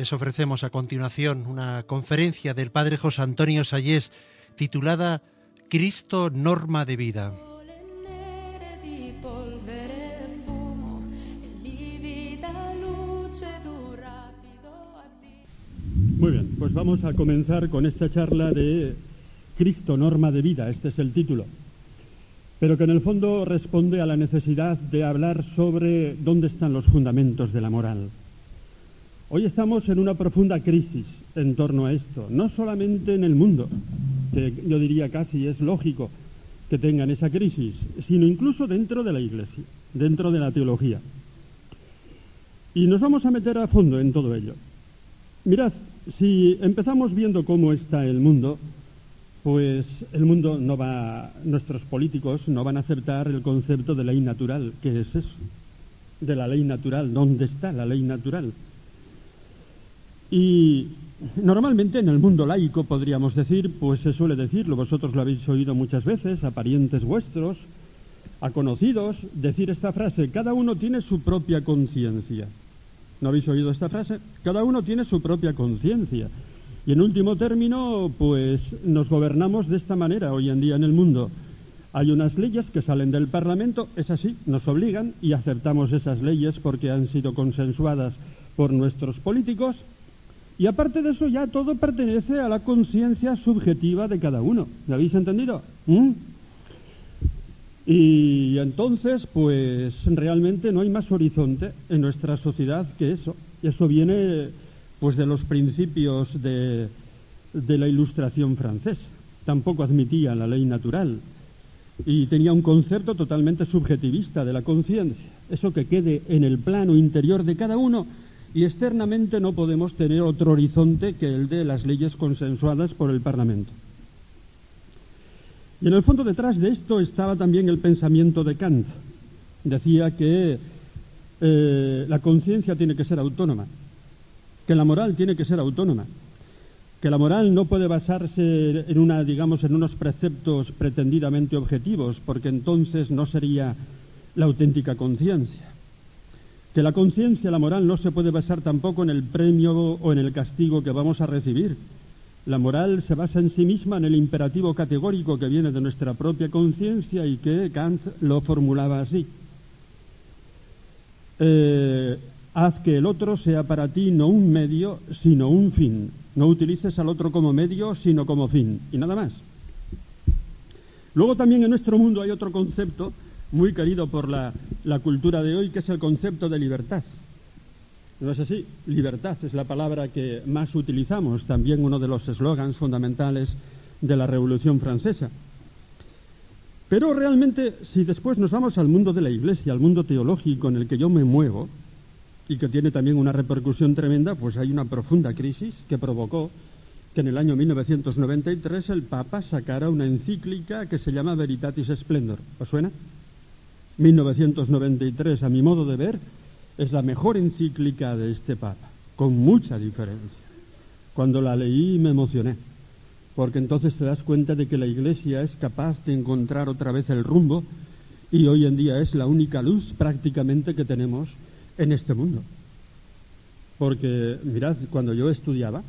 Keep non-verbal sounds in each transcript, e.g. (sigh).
Les ofrecemos a continuación una conferencia del Padre José Antonio Sayés titulada Cristo, norma de vida. Muy bien, pues vamos a comenzar con esta charla de Cristo, norma de vida, este es el título, pero que en el fondo responde a la necesidad de hablar sobre dónde están los fundamentos de la moral. Hoy estamos en una profunda crisis en torno a esto, no solamente en el mundo, que yo diría casi es lógico que tengan esa crisis, sino incluso dentro de la Iglesia, dentro de la teología. Y nos vamos a meter a fondo en todo ello. Mirad, si empezamos viendo cómo está el mundo, pues el mundo no va, nuestros políticos no van a aceptar el concepto de ley natural. ¿Qué es eso? De la ley natural. ¿Dónde está la ley natural? Y normalmente en el mundo laico, podríamos decir, pues se suele decirlo, vosotros lo habéis oído muchas veces, a parientes vuestros, a conocidos, decir esta frase, cada uno tiene su propia conciencia. ¿No habéis oído esta frase? Cada uno tiene su propia conciencia. Y en último término, pues nos gobernamos de esta manera hoy en día en el mundo. Hay unas leyes que salen del Parlamento, es así, nos obligan y aceptamos esas leyes porque han sido consensuadas por nuestros políticos y aparte de eso, ya todo pertenece a la conciencia subjetiva de cada uno. ¿Me habéis entendido? ¿Mm? Y entonces, pues realmente no hay más horizonte en nuestra sociedad que eso. Eso viene pues de los principios de, de la ilustración francesa. Tampoco admitía la ley natural y tenía un concepto totalmente subjetivista de la conciencia. Eso que quede en el plano interior de cada uno y externamente no podemos tener otro horizonte que el de las leyes consensuadas por el Parlamento. Y en el fondo detrás de esto estaba también el pensamiento de Kant. Decía que eh, la conciencia tiene que ser autónoma, que la moral tiene que ser autónoma, que la moral no puede basarse en una, digamos, en unos preceptos pretendidamente objetivos, porque entonces no sería la auténtica conciencia que la conciencia, la moral, no se puede basar tampoco en el premio o en el castigo que vamos a recibir. La moral se basa en sí misma en el imperativo categórico que viene de nuestra propia conciencia y que Kant lo formulaba así. Eh, haz que el otro sea para ti no un medio, sino un fin. No utilices al otro como medio, sino como fin. Y nada más. Luego también en nuestro mundo hay otro concepto muy querido por la, cultura de hoy, que es el concepto de libertad. ¿No es así? Libertad es la palabra que más utilizamos, también uno de los eslogans fundamentales de la Revolución Francesa. Pero realmente, si después nos vamos al mundo de la Iglesia, al mundo teológico en el que yo me muevo, y que tiene también una repercusión tremenda, pues hay una profunda crisis que provocó que en el año 1993 el Papa sacara una encíclica que se llama Veritatis Splendor. ¿Os suena? 1993, a mi modo de ver, es la mejor encíclica de este Papa, con mucha diferencia. Cuando la leí me emocioné, porque entonces te das cuenta de que la Iglesia es capaz de encontrar otra vez el rumbo y hoy en día es la única luz prácticamente que tenemos en este mundo. Porque, mirad, cuando yo estudiaba,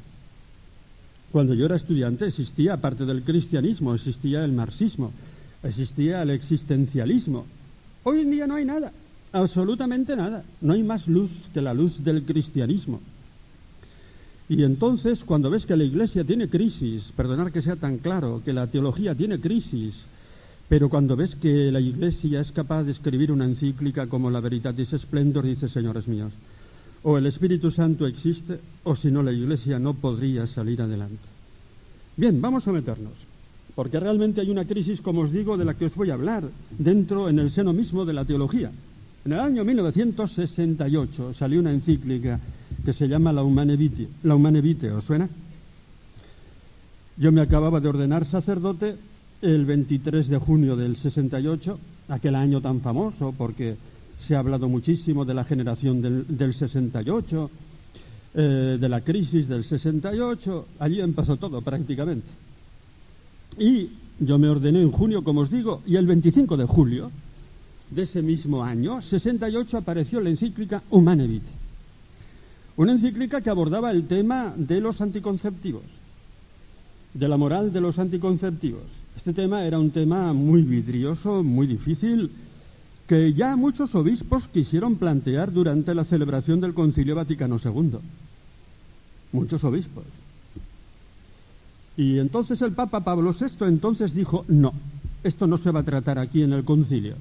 cuando yo era estudiante existía, aparte del cristianismo, existía el marxismo, existía el existencialismo, Hoy en día no hay nada, absolutamente nada. No hay más luz que la luz del cristianismo. Y entonces, cuando ves que la Iglesia tiene crisis, perdonar que sea tan claro, que la teología tiene crisis, pero cuando ves que la Iglesia es capaz de escribir una encíclica como la Veritatis Splendor, dice, señores míos, o el Espíritu Santo existe, o si no, la Iglesia no podría salir adelante. Bien, vamos a meternos, porque realmente hay una crisis, como os digo, de la que os voy a hablar, dentro, en el seno mismo de la teología. En el año 1968 salió una encíclica que se llama La Humane Vitae. ¿os suena? Yo me acababa de ordenar sacerdote el 23 de junio del 68, aquel año tan famoso porque se ha hablado muchísimo de la generación del, 68, eh, de la crisis del 68, allí empezó todo prácticamente. Y yo me ordené en junio, como os digo, y el 25 de julio de ese mismo año, 68, apareció la encíclica Humane Vitae. Una encíclica que abordaba el tema de los anticonceptivos, de la moral de los anticonceptivos. Este tema era un tema muy vidrioso, muy difícil, que ya muchos obispos quisieron plantear durante la celebración del Concilio Vaticano II. Muchos obispos. Y entonces el Papa Pablo VI entonces dijo, no, esto no se va a tratar aquí en el concilio.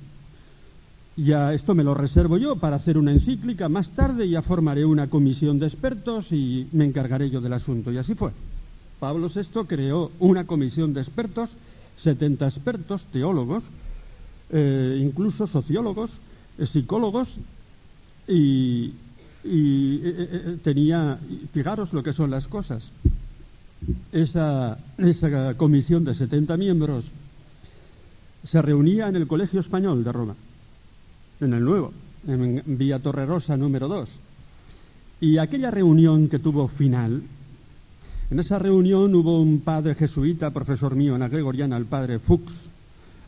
Ya esto me lo reservo yo para hacer una encíclica más tarde, ya formaré una comisión de expertos y me encargaré yo del asunto. Y así fue. Pablo VI creó una comisión de expertos, 70 expertos, teólogos, eh, incluso sociólogos, eh, psicólogos, y, eh, tenía, fijaros lo que son las cosas, esa, esa comisión de 70 miembros se reunía en el Colegio Español de Roma, en el Nuevo, en Vía Torrerosa número 2. Y aquella reunión que tuvo final, en esa reunión hubo un padre jesuita, profesor mío en la Gregoriana, el padre Fuchs,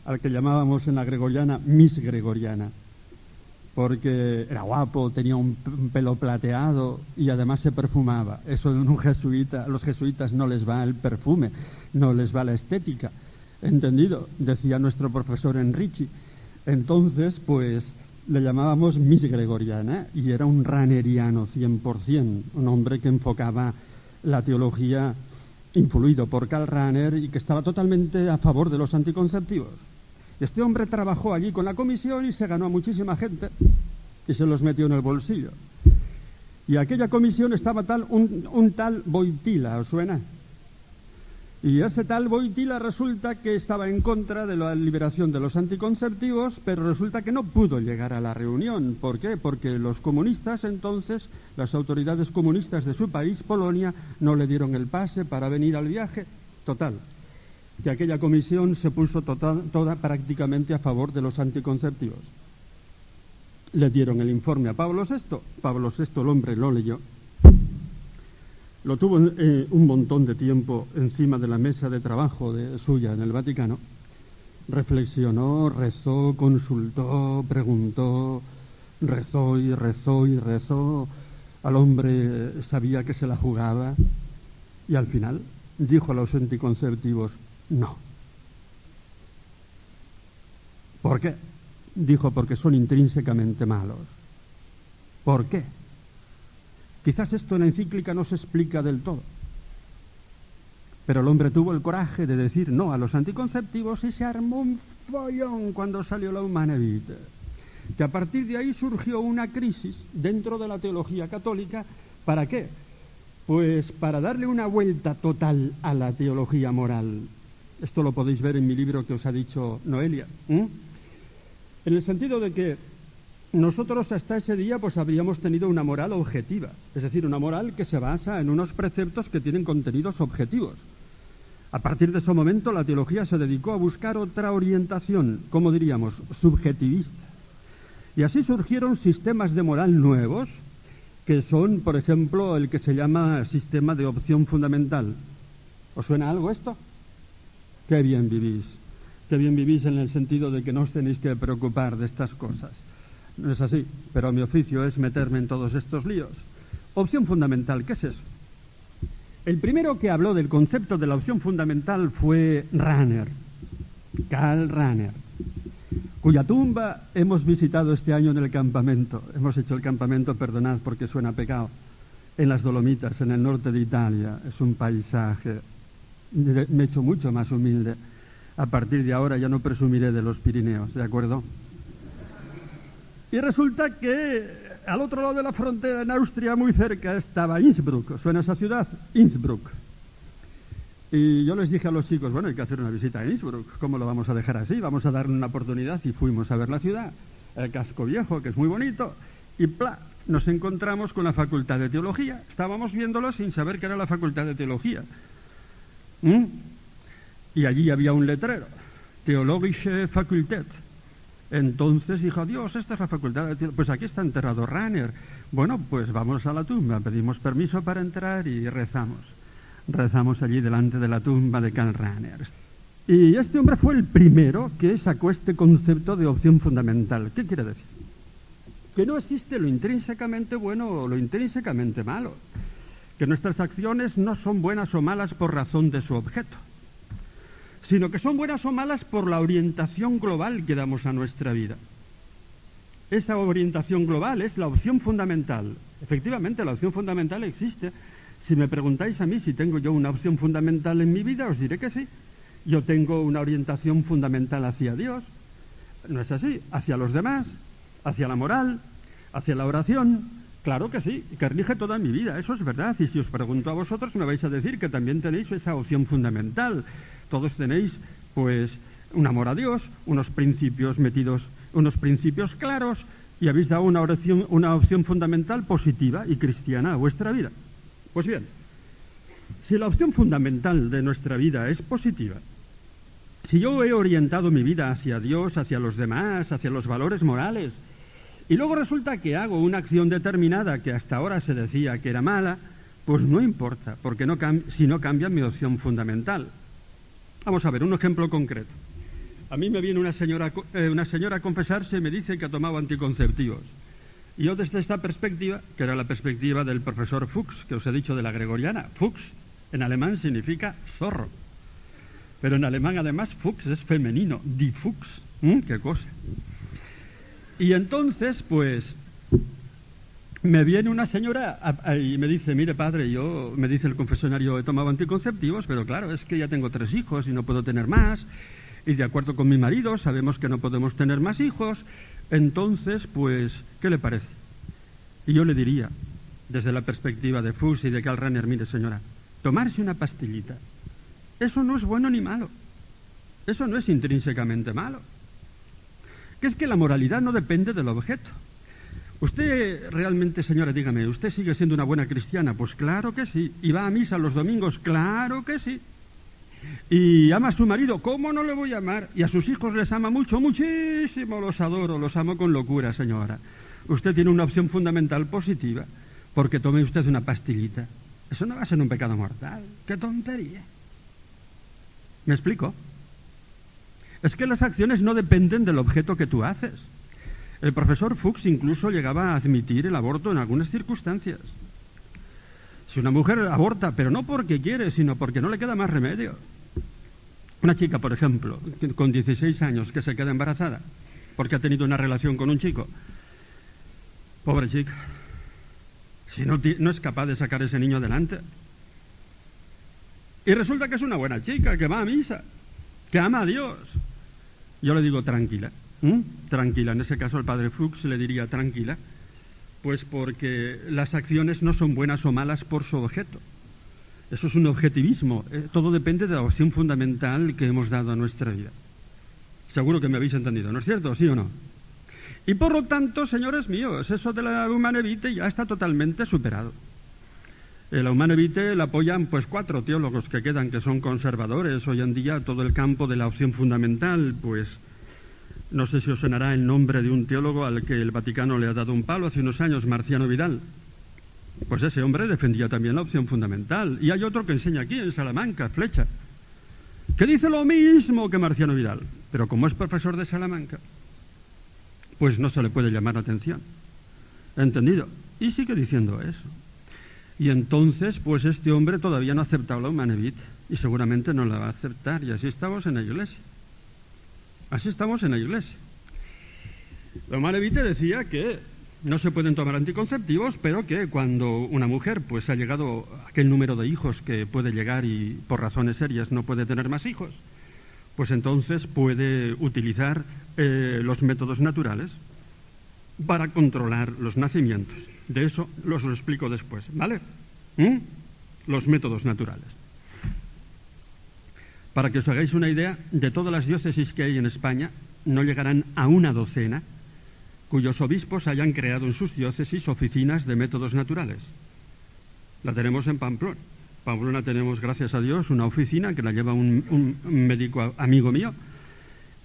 al que llamábamos en la gregoriana Miss Gregoriana, porque era guapo, tenía un, pelo plateado y además se perfumaba. Eso en un jesuita, a los jesuitas no les va el perfume, no les va la estética. ¿Entendido? Decía nuestro profesor Enrichi. Entonces, pues le llamábamos Miss Gregoriana y era un raneriano 100%, un hombre que enfocaba la teología influido por Karl Rahner y que estaba totalmente a favor de los anticonceptivos. Este hombre trabajó allí con la comisión y se ganó a muchísima gente y se los metió en el bolsillo. Y aquella comisión estaba tal, un, tal Boitila, ¿os suena? Y ese tal Boitila resulta que estaba en contra de la liberación de los anticonceptivos, pero resulta que no pudo llegar a la reunión. ¿Por qué? Porque los comunistas entonces, las autoridades comunistas de su país, Polonia, no le dieron el pase para venir al viaje. Total, que aquella comisión se puso toda prácticamente a favor de los anticonceptivos. Le dieron el informe a Pablo VI, Pablo VI el hombre lo leyó, lo tuvo eh, un montón de tiempo encima de la mesa de trabajo de, suya en el Vaticano, reflexionó, rezó, consultó, preguntó, rezó y rezó y rezó, al hombre sabía que se la jugaba. Y al final dijo a los anticonceptivos, no. ¿Por qué? Dijo, porque son intrínsecamente malos. ¿Por qué? Quizás esto en la encíclica no se explica del todo. Pero el hombre tuvo el coraje de decir no a los anticonceptivos y se armó un follón cuando salió la humanidad. Que a partir de ahí surgió una crisis dentro de la teología católica. ¿Para qué? Pues para darle una vuelta total a la teología moral. Esto lo podéis ver en mi libro que os ha dicho Noelia. En el sentido de que nosotros hasta ese día pues habríamos tenido una moral objetiva, es decir, una moral que se basa en unos preceptos que tienen contenidos objetivos. A partir de ese momento la teología se dedicó a buscar otra orientación, como diríamos, subjetivista. Y así surgieron sistemas de moral nuevos, que son, por ejemplo, el que se llama sistema de opción fundamental. ¿Os suena algo esto? Qué bien vivís. Qué bien vivís en el sentido de que no os tenéis que preocupar de estas cosas. No es así, pero mi oficio es meterme en todos estos líos. Opción fundamental, ¿qué es eso? El primero que habló del concepto de la opción fundamental fue Ranner, Karl Ranner, cuya tumba hemos visitado este año en el campamento. Hemos hecho el campamento, perdonad porque suena pecado, en las Dolomitas, en el norte de Italia. Es un paisaje me he hecho mucho más humilde. A partir de ahora ya no presumiré de los Pirineos, ¿de acuerdo? Y resulta que al otro lado de la frontera, en Austria, muy cerca, estaba Innsbruck. ¿Suena esa ciudad? Innsbruck. Y yo les dije a los chicos, bueno, hay que hacer una visita a Innsbruck, ¿cómo lo vamos a dejar así? Vamos a darle una oportunidad y fuimos a ver la ciudad, el casco viejo, que es muy bonito, y nos encontramos con la Facultad de Teología. Estábamos viéndolo sin saber que era la Facultad de Teología. ¿Mm? Y allí había un letrero, Theologische Fakultät. Entonces dijo, Dios, esta es la facultad de. Pues aquí está enterrado Rainer. Bueno, pues vamos a la tumba, pedimos permiso para entrar y rezamos. Rezamos allí delante de la tumba de Karl Rainer. Y este hombre fue el primero que sacó este concepto de opción fundamental. ¿Qué quiere decir? Que no existe lo intrínsecamente bueno o lo intrínsecamente malo. Que nuestras acciones no son buenas o malas por razón de su objeto, sino que son buenas o malas por la orientación global que damos a nuestra vida. Esa orientación global es la opción fundamental. Efectivamente, la opción fundamental existe. Si me preguntáis a mí si tengo yo una opción fundamental en mi vida, os diré que sí. Yo tengo una orientación fundamental hacia Dios. ¿No es así? Hacia los demás, hacia la moral, hacia la oración. Claro que sí, que rige toda mi vida, eso es verdad. Y si os pregunto a vosotros, me vais a decir que también tenéis esa opción fundamental. Todos tenéis, pues, un amor a Dios, unos principios metidos, unos principios claros, y habéis dado una, una opción fundamental positiva y cristiana a vuestra vida. Pues bien, si la opción fundamental de nuestra vida es positiva, si yo he orientado mi vida hacia Dios, hacia los demás, hacia los valores morales, y luego resulta que hago una acción determinada que hasta ahora se decía que era mala, pues no importa, porque no si no cambia mi opción fundamental. Vamos a ver, un ejemplo concreto. A mí me viene una señora, eh, una señora a confesarse y me dice que ha tomado anticonceptivos. Y yo desde esta perspectiva, que era la perspectiva del profesor Fuchs, que os he dicho de la gregoriana, Fuchs en alemán significa zorro. Pero en alemán además Fuchs es femenino, die Fuchs. ¿Qué cosa? Y entonces, pues, me viene una señora y me dice, mire padre, yo, me dice el confesionario, he tomado anticonceptivos, pero claro, es que ya tengo tres hijos y no puedo tener más. Y de acuerdo con mi marido, sabemos que no podemos tener más hijos. Entonces, pues, ¿qué le parece? Y yo le diría, desde la perspectiva de Fuchs y de Karl mire señora, tomarse una pastillita, eso no es bueno ni malo. Eso no es intrínsecamente malo que es que la moralidad no depende del objeto. Usted realmente, señora, dígame, ¿usted sigue siendo una buena cristiana? Pues claro que sí. ¿Y va a misa los domingos? Claro que sí. ¿Y ama a su marido? ¿Cómo no le voy a amar? ¿Y a sus hijos les ama mucho? Muchísimo, los adoro, los amo con locura, señora. Usted tiene una opción fundamental positiva, porque tome usted una pastillita. Eso no va a ser un pecado mortal. ¡Qué tontería! ¿Me explico? Es que las acciones no dependen del objeto que tú haces. El profesor Fuchs incluso llegaba a admitir el aborto en algunas circunstancias. Si una mujer aborta, pero no porque quiere, sino porque no le queda más remedio. Una chica, por ejemplo, con 16 años que se queda embarazada porque ha tenido una relación con un chico. Pobre chica. Si no, es capaz de sacar ese niño adelante. Y resulta que es una buena chica, que va a misa, que ama a Dios, yo le digo tranquila, tranquila. En ese caso el padre Fuchs le diría tranquila, pues porque las acciones no son buenas o malas por su objeto. Eso es un objetivismo. Eh, todo depende de la opción fundamental que hemos dado a nuestra vida. Seguro que me habéis entendido, ¿no es cierto? ¿Sí o no? Y por lo tanto, señores míos, eso de la humana vitae ya está totalmente superado. La humana vitae la apoyan pues cuatro teólogos que quedan que son conservadores. Hoy en día todo el campo de la opción fundamental, pues no sé si os sonará el nombre de un teólogo al que el Vaticano le ha dado un palo hace unos años, Marciano Vidal. Pues ese hombre defendía también la opción fundamental. Y hay otro que enseña aquí, en Salamanca, Flecha, que dice lo mismo que Marciano Vidal. Pero como es profesor de Salamanca, pues no se le puede llamar atención. ¿Entendido? Y sigue diciendo eso. Y entonces, pues este hombre todavía no ha aceptado la humanevit y seguramente no la va a aceptar. Y así estamos en la iglesia. Así estamos en la iglesia. La humanevite decía que no se pueden tomar anticonceptivos, pero que cuando una mujer pues ha llegado a aquel número de hijos que puede llegar y por razones serias no puede tener más hijos, pues entonces puede utilizar eh, los métodos naturales para controlar los nacimientos. De eso los lo explico después, ¿vale? ¿Mm? Los métodos naturales. Para que os hagáis una idea, de todas las diócesis que hay en España, no llegarán a una docena cuyos obispos hayan creado en sus diócesis oficinas de métodos naturales. La tenemos en Pamplona. Pamplona tenemos, gracias a Dios, una oficina que la lleva un, un médico amigo mío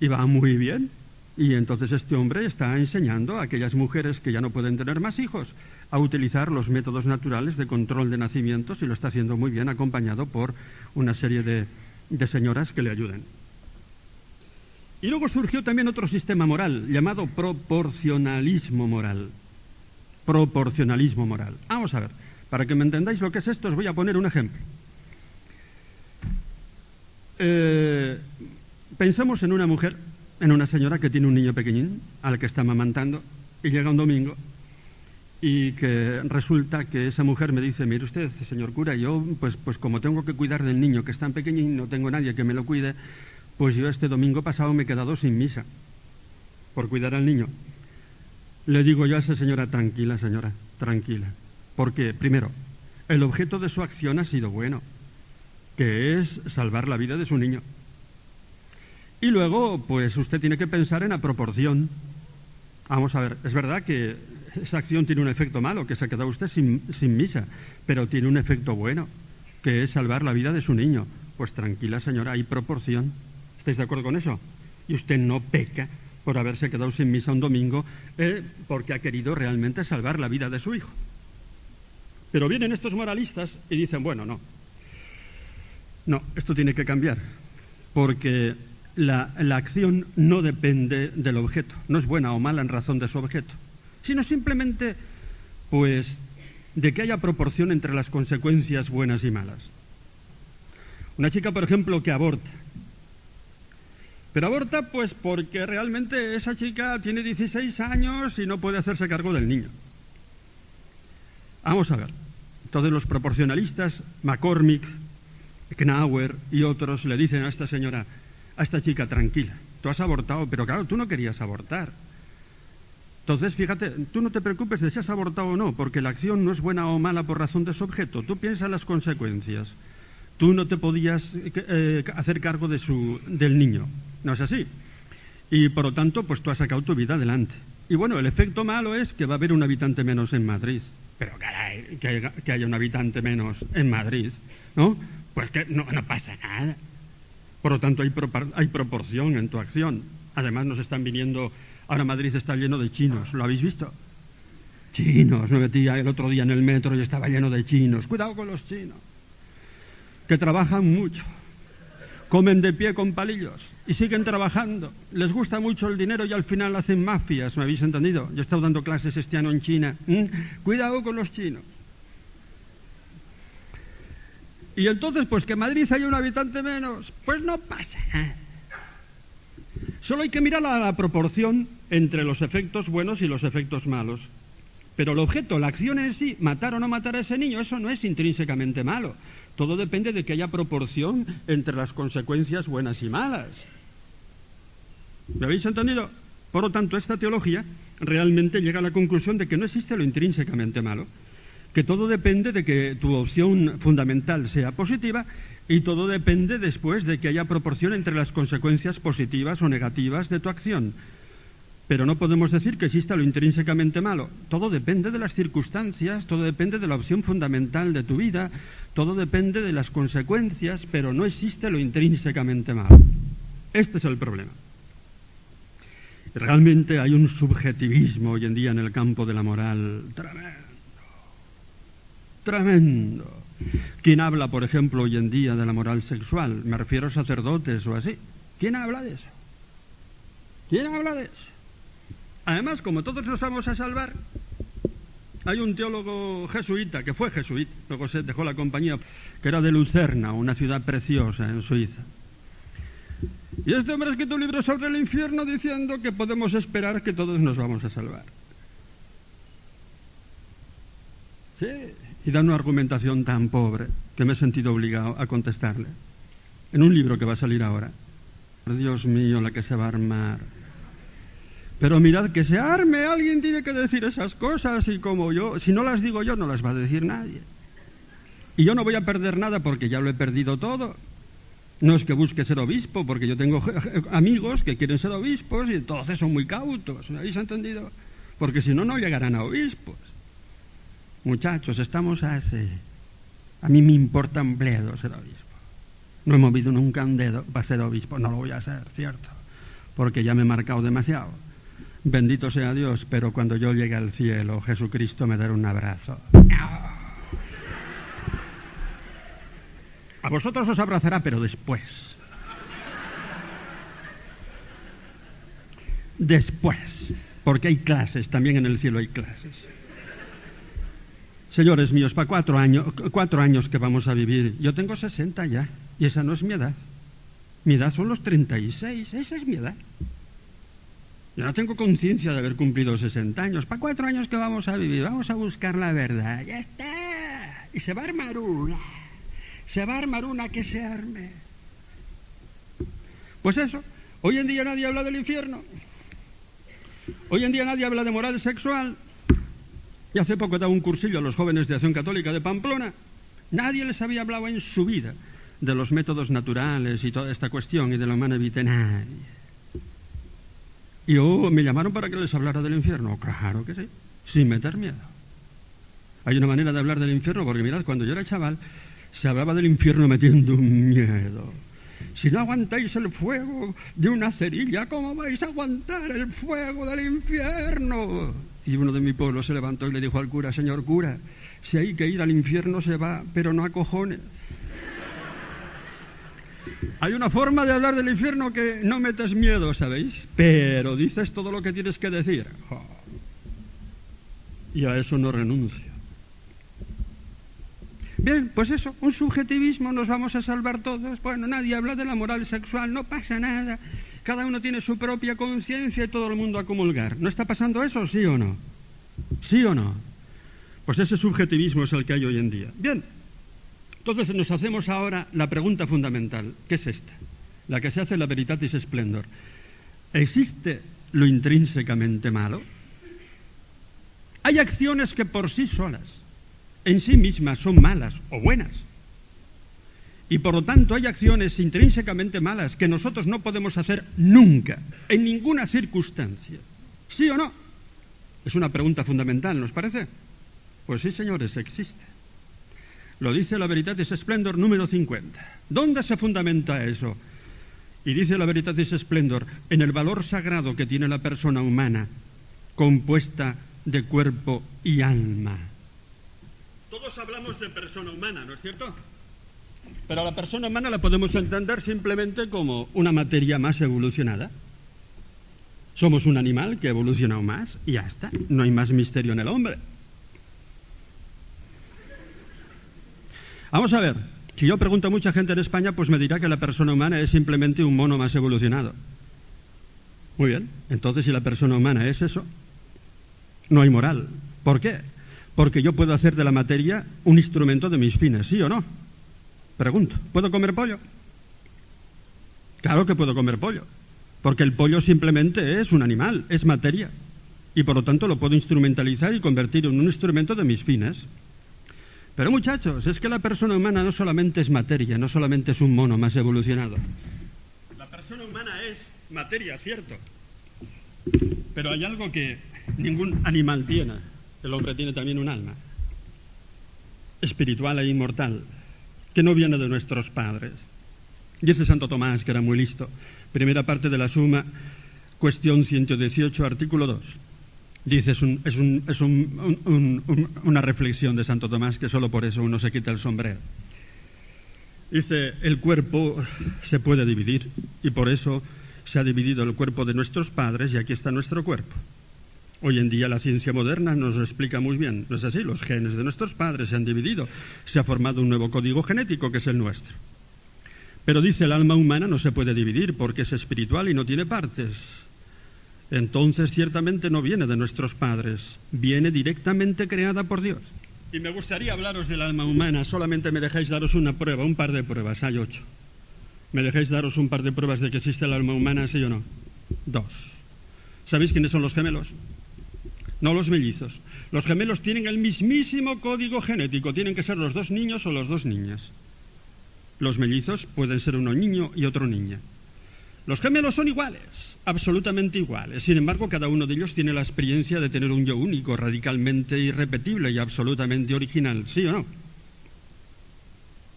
y va muy bien. Y entonces este hombre está enseñando a aquellas mujeres que ya no pueden tener más hijos a utilizar los métodos naturales de control de nacimientos y lo está haciendo muy bien acompañado por una serie de, de señoras que le ayuden. Y luego surgió también otro sistema moral llamado proporcionalismo moral. Proporcionalismo moral. Vamos a ver, para que me entendáis lo que es esto, os voy a poner un ejemplo. Eh, pensamos en una mujer, en una señora que tiene un niño pequeñín, al que está amamantando, y llega un domingo y que resulta que esa mujer me dice, mire usted, señor cura, yo pues, pues como tengo que cuidar del niño que es tan pequeñín, no tengo nadie que me lo cuide, pues yo este domingo pasado me he quedado sin misa por cuidar al niño. Le digo yo a esa señora, tranquila señora, tranquila. Porque, primero, el objeto de su acción ha sido bueno, que es salvar la vida de su niño. Y luego, pues usted tiene que pensar en la proporción. Vamos a ver, es verdad que esa acción tiene un efecto malo, que se ha quedado usted sin, misa, pero tiene un efecto bueno, que es salvar la vida de su niño. Pues tranquila, señora, hay proporción. ¿Estáis de acuerdo con eso? Y usted no peca por haberse quedado sin misa un domingo eh, porque ha querido realmente salvar la vida de su hijo. Pero vienen estos moralistas y dicen, bueno, no, no, esto tiene que cambiar, porque la, acción no depende del objeto, no es buena o mala en razón de su objeto, sino simplemente, pues, de que haya proporción entre las consecuencias buenas y malas. Una chica, por ejemplo, que aborta, pero aborta pues porque realmente esa chica tiene 16 años y no puede hacerse cargo del niño. Vamos a ver. Todos los proporcionalistas, McCormick, Knauer y otros le dicen a esta señora, a esta chica, tranquila, tú has abortado, pero claro, tú no querías abortar. Entonces, fíjate, tú no te preocupes de si has abortado o no, porque la acción no es buena o mala por razón de su objeto. Tú piensas las consecuencias. Tú no te podías eh, hacer cargo de su, del niño. No es así. Y por lo tanto, pues tú has sacado tu vida adelante. Y bueno, el efecto malo es que va a haber un habitante menos en Madrid. Pero que haya, un habitante menos en Madrid, ¿no? Pues que no, no pasa nada. Por lo tanto, hay, hay proporción en tu acción. Además, nos están viniendo. Ahora Madrid está lleno de chinos, ¿lo habéis visto? Chinos, me metía el otro día en el metro y estaba lleno de chinos. Cuidado con los chinos, que trabajan mucho, comen de pie con palillos y siguen trabajando. Les gusta mucho el dinero y al final hacen mafias, ¿me habéis entendido? Yo he estado dando clases este año en China. ¿Mm? Cuidado con los chinos. Y entonces, pues que Madrid haya un habitante menos, pues no pasa. Solo hay que mirar la, la proporción entre los efectos buenos y los efectos malos. Pero el objeto, la acción en sí, matar o no matar a ese niño, eso no es intrínsecamente malo. Todo depende de que haya proporción entre las consecuencias buenas y malas. ¿Me habéis entendido? Por lo tanto, esta teología realmente llega a la conclusión de que no existe lo intrínsecamente malo, que todo depende de que tu opción fundamental sea positiva y todo depende después de que haya proporción entre las consecuencias positivas o negativas de tu acción. Pero no podemos decir que exista lo intrínsecamente malo. Todo depende de las circunstancias, todo depende de la opción fundamental de tu vida, todo depende de las consecuencias, pero no existe lo intrínsecamente malo. Este es el problema. Realmente hay un subjetivismo hoy en día en el campo de la moral tremendo. Tremendo. ¿Quién habla, por ejemplo, hoy en día de la moral sexual? Me refiero a sacerdotes o así. ¿Quién habla de eso? ¿Quién habla de eso? Además, como todos nos vamos a salvar, hay un teólogo jesuita, que fue jesuita, luego se dejó la compañía, que era de Lucerna, una ciudad preciosa en Suiza. Y este hombre ha escrito un libro sobre el infierno diciendo que podemos esperar que todos nos vamos a salvar. Sí, y da una argumentación tan pobre que me he sentido obligado a contestarle. En un libro que va a salir ahora. Dios mío, la que se va a armar. Pero mirad que se arme, alguien tiene que decir esas cosas y como yo, si no las digo yo, no las va a decir nadie. Y yo no voy a perder nada porque ya lo he perdido todo. No es que busque ser obispo, porque yo tengo amigos que quieren ser obispos y entonces son muy cautos, ¿me habéis entendido? Porque si no, no llegarán a obispos. Muchachos, estamos ese... A mí me importa un bledo ser obispo. No he movido nunca un dedo para ser obispo, no lo voy a hacer, ¿cierto? Porque ya me he marcado demasiado. Bendito sea Dios, pero cuando yo llegue al cielo, Jesucristo me dará un abrazo. A vosotros os abrazará, pero después. Después, porque hay clases, también en el cielo hay clases. Señores míos, para cuatro años, cuatro años que vamos a vivir, yo tengo 60 ya, y esa no es mi edad. Mi edad son los 36, esa es mi edad. Yo no tengo conciencia de haber cumplido 60 años. ¿Para cuatro años que vamos a vivir? Vamos a buscar la verdad. Ya está. Y se va a armar una. Se va a armar una que se arme. Pues eso. Hoy en día nadie habla del infierno. Hoy en día nadie habla de moral sexual. Y hace poco daba un cursillo a los jóvenes de Acción Católica de Pamplona. Nadie les había hablado en su vida de los métodos naturales y toda esta cuestión y de la humana nadie. Y oh, me llamaron para que les hablara del infierno. Claro que sí, sin meter miedo. Hay una manera de hablar del infierno, porque mirad, cuando yo era chaval, se hablaba del infierno metiendo un miedo. Si no aguantáis el fuego de una cerilla, ¿cómo vais a aguantar el fuego del infierno? Y uno de mi pueblo se levantó y le dijo al cura, señor cura, si hay que ir al infierno se va, pero no a cojones. Hay una forma de hablar del infierno que no metes miedo, ¿sabéis? Pero dices todo lo que tienes que decir. Y a eso no renuncio. Bien, pues eso, un subjetivismo, nos vamos a salvar todos. Bueno, nadie habla de la moral sexual, no pasa nada. Cada uno tiene su propia conciencia y todo el mundo a comulgar. ¿No está pasando eso, sí o no? ¿Sí o no? Pues ese subjetivismo es el que hay hoy en día. Bien, entonces nos hacemos ahora la pregunta fundamental, ¿qué es esta? La que se hace en la Veritatis Splendor. ¿Existe lo intrínsecamente malo? Hay acciones que por sí solas, en sí mismas, son malas o buenas. Y por lo tanto hay acciones intrínsecamente malas que nosotros no podemos hacer nunca, en ninguna circunstancia. ¿Sí o no? Es una pregunta fundamental, ¿nos parece? Pues sí, señores, existe. Lo dice la Veritatis Splendor número 50. ¿Dónde se fundamenta eso? Y dice la Veritatis Splendor, en el valor sagrado que tiene la persona humana, compuesta de cuerpo y alma. Todos hablamos de persona humana, ¿no es cierto? Pero la persona humana la podemos entender simplemente como una materia más evolucionada. Somos un animal que ha evolucionado más y ya está. No hay más misterio en el hombre. Vamos a ver, si yo pregunto a mucha gente en España, pues me dirá que la persona humana es simplemente un mono más evolucionado. Muy bien, entonces si la persona humana es eso, no hay moral. ¿Por qué? Porque yo puedo hacer de la materia un instrumento de mis fines, ¿sí o no? Pregunto, ¿puedo comer pollo? Claro que puedo comer pollo, porque el pollo simplemente es un animal, es materia, y por lo tanto lo puedo instrumentalizar y convertir en un instrumento de mis fines. Pero muchachos, es que la persona humana no solamente es materia, no solamente es un mono más evolucionado. La persona humana es materia, cierto. Pero hay algo que ningún animal tiene. El hombre tiene también un alma, espiritual e inmortal, que no viene de nuestros padres. Y ese Santo Tomás, que era muy listo, primera parte de la suma, cuestión 118, artículo 2. Dice, es, un, es, un, es un, una reflexión de Santo Tomás que solo por eso uno se quita el sombrero. Dice, el cuerpo se puede dividir y por eso se ha dividido el cuerpo de nuestros padres y aquí está nuestro cuerpo. Hoy en día la ciencia moderna nos lo explica muy bien. No es así, los genes de nuestros padres se han dividido, se ha formado un nuevo código genético que es el nuestro. Pero dice, el alma humana no se puede dividir porque es espiritual y no tiene partes entonces ciertamente no viene de nuestros padres, viene directamente creada por Dios. Y me gustaría hablaros del alma humana, solamente me dejáis daros una prueba, un par de pruebas, hay ocho. ¿Me dejáis daros un par de pruebas de que existe el alma humana, sí o no? Dos. ¿Sabéis quiénes son los gemelos? No los mellizos. Los gemelos tienen el mismísimo código genético, tienen que ser los dos niños o las dos niñas. Los mellizos pueden ser uno niño y otro niña. Los gemelos son iguales, absolutamente iguales. Sin embargo, cada uno de ellos tiene la experiencia de tener un yo único, radicalmente irrepetible y absolutamente original, ¿sí o no?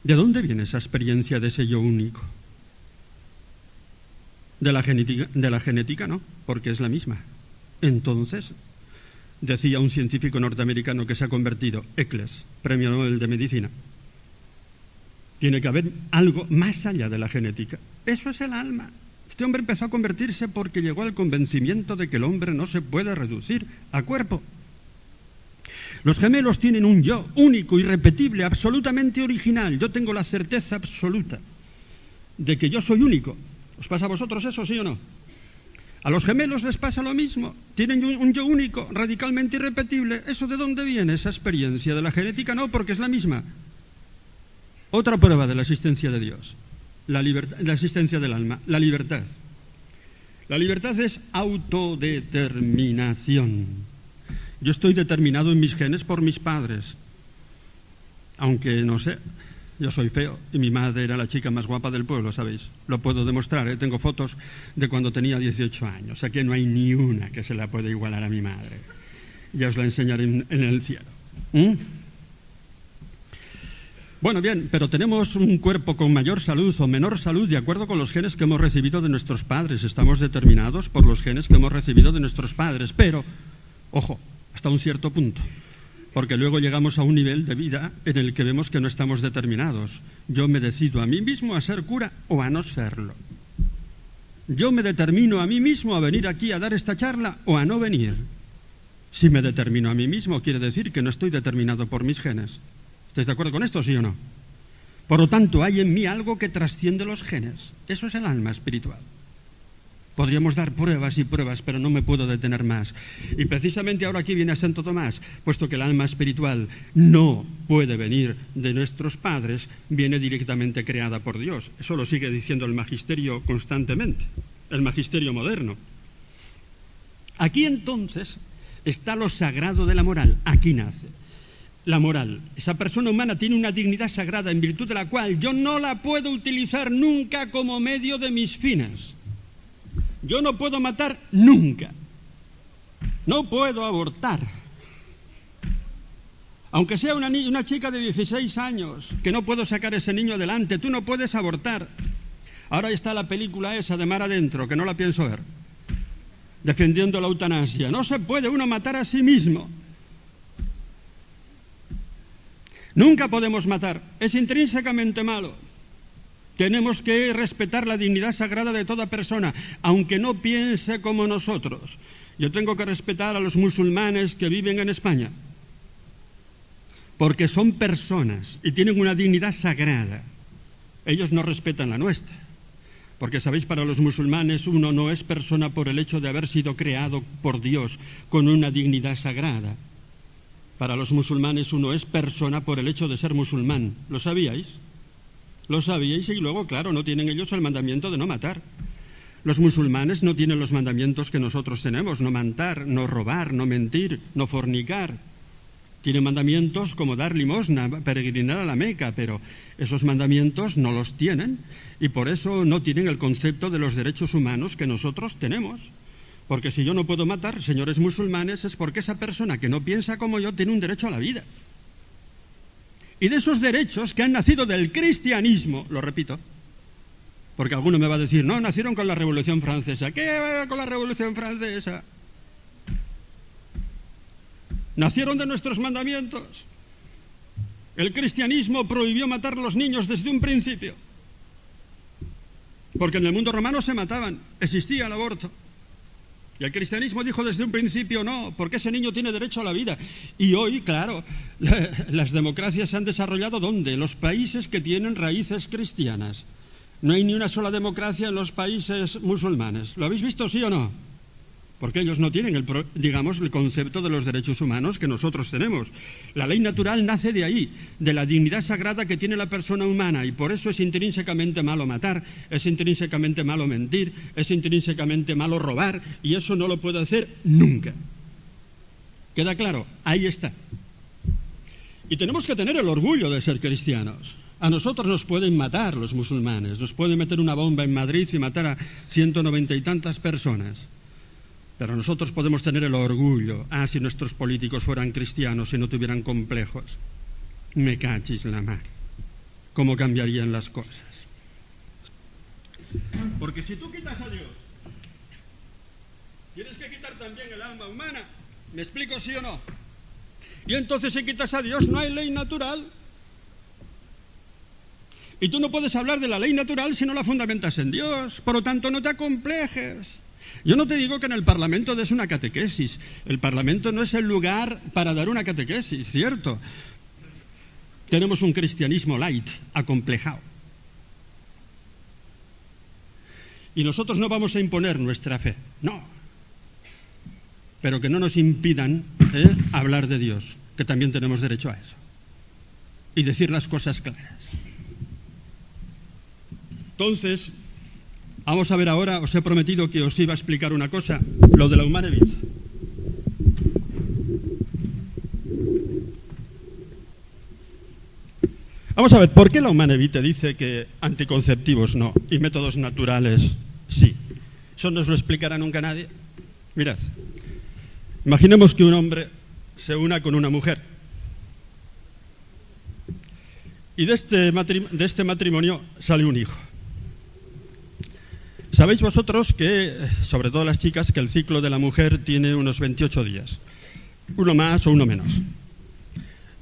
¿De dónde viene esa experiencia de ese yo único? De la genética, de la genética no, porque es la misma. Entonces, decía un científico norteamericano que se ha convertido, Eccles, premio Nobel de Medicina, tiene que haber algo más allá de la genética. Eso es el alma. Este hombre empezó a convertirse porque llegó al convencimiento de que el hombre no se puede reducir a cuerpo. Los gemelos tienen un yo único, irrepetible, absolutamente original. Yo tengo la certeza absoluta de que yo soy único. ¿Os pasa a vosotros eso, sí o no? A los gemelos les pasa lo mismo. Tienen un yo único, radicalmente irrepetible. ¿Eso de dónde viene esa experiencia? De la genética no, porque es la misma. Otra prueba de la existencia de Dios, la, la existencia del alma, la libertad. La libertad es autodeterminación. Yo estoy determinado en mis genes por mis padres, aunque no sé, yo soy feo y mi madre era la chica más guapa del pueblo, ¿sabéis? Lo puedo demostrar, ¿eh? tengo fotos de cuando tenía 18 años, aquí no hay ni una que se la pueda igualar a mi madre. Ya os la enseñaré en, el cielo. ¿Mm? Bueno, bien, pero tenemos un cuerpo con mayor salud o menor salud de acuerdo con los genes que hemos recibido de nuestros padres. Estamos determinados por los genes que hemos recibido de nuestros padres, pero, ojo, hasta un cierto punto, porque luego llegamos a un nivel de vida en el que vemos que no estamos determinados. Yo me decido a mí mismo a ser cura o a no serlo. Yo me determino a mí mismo a venir aquí a dar esta charla o a no venir. Si me determino a mí mismo, quiere decir que no estoy determinado por mis genes. ¿Estáis de acuerdo con esto, sí o no? Por lo tanto, hay en mí algo que trasciende los genes. Eso es el alma espiritual. Podríamos dar pruebas y pruebas, pero no me puedo detener más. Y precisamente ahora aquí viene a Santo Tomás, puesto que el alma espiritual no puede venir de nuestros padres, viene directamente creada por Dios. Eso lo sigue diciendo el magisterio constantemente, el magisterio moderno. Aquí entonces está lo sagrado de la moral, aquí nace la moral. Esa persona humana tiene una dignidad sagrada en virtud de la cual yo no la puedo utilizar nunca como medio de mis fines. Yo no puedo matar nunca. No puedo abortar. Aunque sea una, una chica de 16 años, que no puedo sacar ese niño adelante, tú no puedes abortar. Ahora está la película esa de Mar Adentro, que no la pienso ver, defendiendo la eutanasia. No se puede uno matar a sí mismo. Nunca podemos matar, es intrínsecamente malo. Tenemos que respetar la dignidad sagrada de toda persona, aunque no piense como nosotros. Yo tengo que respetar a los musulmanes que viven en España, porque son personas y tienen una dignidad sagrada. Ellos no respetan la nuestra, porque sabéis, para los musulmanes uno no es persona por el hecho de haber sido creado por Dios con una dignidad sagrada. Para los musulmanes uno es persona por el hecho de ser musulmán. ¿Lo sabíais? Lo sabíais y luego, claro, no tienen ellos el mandamiento de no matar. Los musulmanes no tienen los mandamientos que nosotros tenemos, no matar, no robar, no mentir, no fornicar. Tienen mandamientos como dar limosna, peregrinar a la Meca, pero esos mandamientos no los tienen y por eso no tienen el concepto de los derechos humanos que nosotros tenemos. Porque si yo no puedo matar, señores musulmanes, es porque esa persona que no piensa como yo tiene un derecho a la vida. Y de esos derechos que han nacido del cristianismo, lo repito, porque alguno me va a decir, no, nacieron con la Revolución Francesa. ¿Qué con la Revolución Francesa? Nacieron de nuestros mandamientos. El cristianismo prohibió matar a los niños desde un principio. Porque en el mundo romano se mataban, existía el aborto. Y el cristianismo dijo desde un principio no, porque ese niño tiene derecho a la vida. Y hoy, claro, (laughs) las democracias se han desarrollado ¿dónde? Los países que tienen raíces cristianas. No hay ni una sola democracia en los países musulmanes. ¿Lo habéis visto, sí o no? Porque ellos no tienen, el, digamos, el concepto de los derechos humanos que nosotros tenemos. La ley natural nace de ahí, de la dignidad sagrada que tiene la persona humana, y por eso es intrínsecamente malo matar, es intrínsecamente malo mentir, es intrínsecamente malo robar, y eso no lo puede hacer nunca. ¿Queda claro? Ahí está. Y tenemos que tener el orgullo de ser cristianos. A nosotros nos pueden matar los musulmanes, nos pueden meter una bomba en Madrid y matar a ciento noventa y tantas personas. Pero nosotros podemos tener el orgullo, ah, si nuestros políticos fueran cristianos y no tuvieran complejos. Me cachis la mar. ¿Cómo cambiarían las cosas? Porque si tú quitas a Dios, tienes que quitar también el alma humana. ¿Me explico sí o no? Y entonces si quitas a Dios no hay ley natural. Y tú no puedes hablar de la ley natural si no la fundamentas en Dios. Por lo tanto, no te acomplejes. Yo no te digo que en el Parlamento des una catequesis. El Parlamento no es el lugar para dar una catequesis, ¿cierto? Tenemos un cristianismo light, acomplejado. Y nosotros no vamos a imponer nuestra fe, no. Pero que no nos impidan ¿eh? hablar de Dios, que también tenemos derecho a eso. Y decir las cosas claras. Entonces, vamos a ver ahora, os he prometido que os iba a explicar una cosa, lo de la Humanevit. Vamos a ver, ¿por qué la Humanevite dice que anticonceptivos no y métodos naturales sí? Eso no os lo explicará nunca nadie. Mirad, imaginemos que un hombre se una con una mujer. Y de este, de este matrimonio sale un hijo. Sabéis vosotros que, sobre todo las chicas, que el ciclo de la mujer tiene unos 28 días, uno más o uno menos.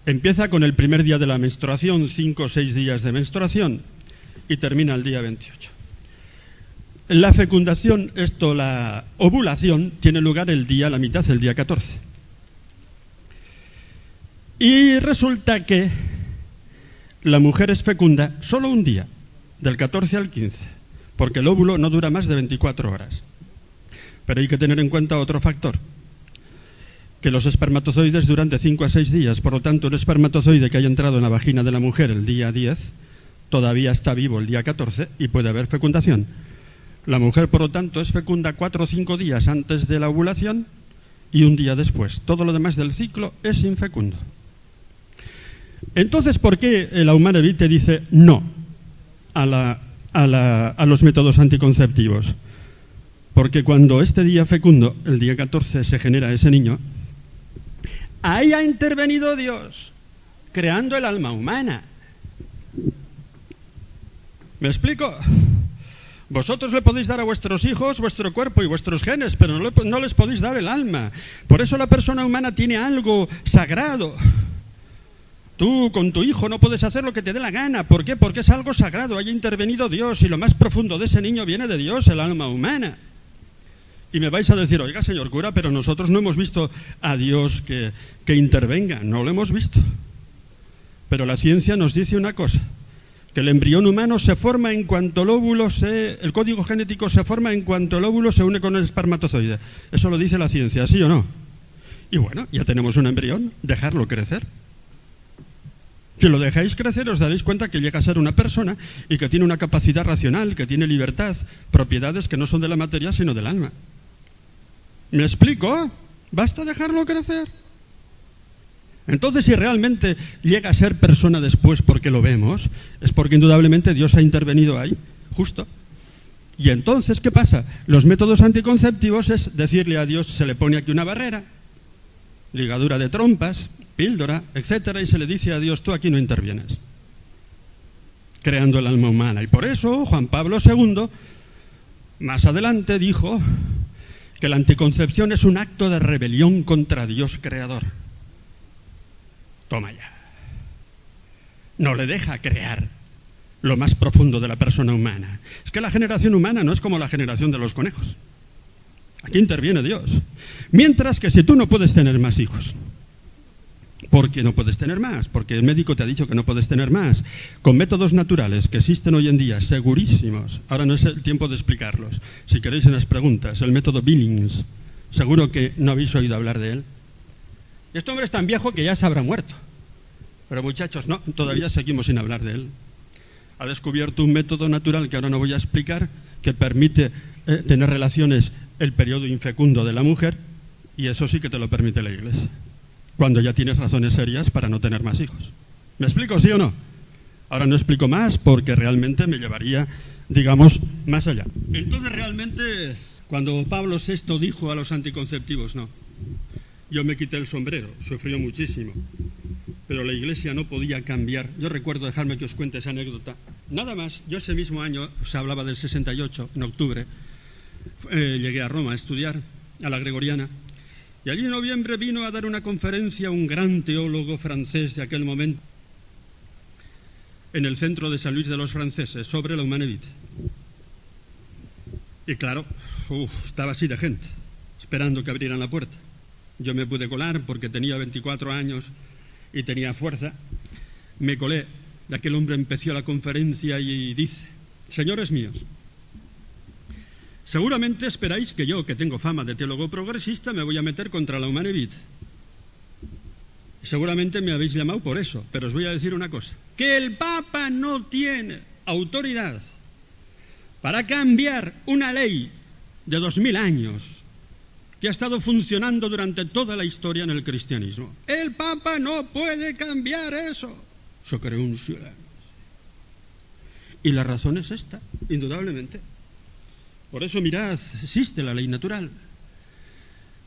Empieza con el primer día de la menstruación, cinco o seis días de menstruación, y termina el día 28. La fecundación, esto, la ovulación, tiene lugar el día, la mitad, el día 14. Y resulta que la mujer es fecunda solo un día, del 14 al 15 porque el óvulo no dura más de 24 horas. Pero hay que tener en cuenta otro factor, que los espermatozoides duran de 5 a 6 días, por lo tanto un espermatozoide que haya entrado en la vagina de la mujer el día 10 todavía está vivo el día 14 y puede haber fecundación. La mujer, por lo tanto, es fecunda 4 o 5 días antes de la ovulación y un día después. Todo lo demás del ciclo es infecundo. Entonces, ¿por qué la humana te dice no a la a, los métodos anticonceptivos. Porque cuando este día fecundo, el día 14, se genera ese niño, ahí ha intervenido Dios, creando el alma humana. ¿Me explico? Vosotros le podéis dar a vuestros hijos vuestro cuerpo y vuestros genes, pero no, no les podéis dar el alma. Por eso la persona humana tiene algo sagrado. Tú con tu hijo no puedes hacer lo que te dé la gana. ¿Por qué? Porque es algo sagrado. Haya intervenido Dios y lo más profundo de ese niño viene de Dios, el alma humana. Y me vais a decir, oiga, señor cura, pero nosotros no hemos visto a Dios que, que intervenga. No lo hemos visto. Pero la ciencia nos dice una cosa, que el embrión humano se forma en cuanto el óvulo se... el código genético se forma en cuanto el óvulo se une con el espermatozoide. Eso lo dice la ciencia, ¿sí o no? Y bueno, ya tenemos un embrión, dejarlo crecer. Si lo dejáis crecer os daréis cuenta que llega a ser una persona y que tiene una capacidad racional, que tiene libertad, propiedades que no son de la materia sino del alma. ¿Me explico? Basta dejarlo crecer. Entonces, si realmente llega a ser persona después porque lo vemos, es porque indudablemente Dios ha intervenido ahí, justo. Y entonces, ¿qué pasa? Los métodos anticonceptivos es decirle a Dios, se le pone aquí una barrera, ligadura de trompas, píldora, etcétera, y se le dice a Dios, tú aquí no intervienes, creando el alma humana. Y por eso Juan Pablo II, más adelante, dijo que la anticoncepción es un acto de rebelión contra Dios creador. Toma ya. No le deja crear lo más profundo de la persona humana. Es que la generación humana no es como la generación de los conejos. Aquí interviene Dios. Mientras que si tú no puedes tener más hijos, porque no puedes tener más, porque el médico te ha dicho que no puedes tener más, con métodos naturales que existen hoy en día, segurísimos. Ahora no es el tiempo de explicarlos. Si queréis en las preguntas, el método Billings, seguro que no habéis oído hablar de él. Este hombre es tan viejo que ya se habrá muerto. Pero muchachos, no, todavía seguimos sin hablar de él. Ha descubierto un método natural que ahora no voy a explicar, que permite eh, tener relaciones el periodo infecundo de la mujer, y eso sí que te lo permite la Iglesia cuando ya tienes razones serias para no tener más hijos. ¿Me explico, sí o no? Ahora no explico más porque realmente me llevaría, digamos, más allá. Entonces realmente, cuando Pablo VI dijo a los anticonceptivos, no, yo me quité el sombrero, sufrió muchísimo, pero la iglesia no podía cambiar. Yo recuerdo, dejarme que os cuente esa anécdota. Nada más, yo ese mismo año, se hablaba del 68, en octubre, eh, llegué a Roma a estudiar, a la Gregoriana, y allí en noviembre vino a dar una conferencia un gran teólogo francés de aquel momento, en el centro de San Luis de los Franceses sobre la humanidad. Y claro, estaba así de gente, esperando que abrieran la puerta. Yo me pude colar porque tenía 24 años y tenía fuerza. Me colé. Aquel hombre empezó la conferencia y dice, señores míos, seguramente esperáis que yo, que tengo fama de teólogo progresista, me voy a meter contra la humanidad. Seguramente me habéis llamado por eso, pero os voy a decir una cosa que el Papa no tiene autoridad para cambiar una ley de dos mil años que ha estado funcionando durante toda la historia en el cristianismo. El Papa no puede cambiar eso. Se creó un silencio. Y la razón es esta, indudablemente. Por eso mirad, existe la ley natural.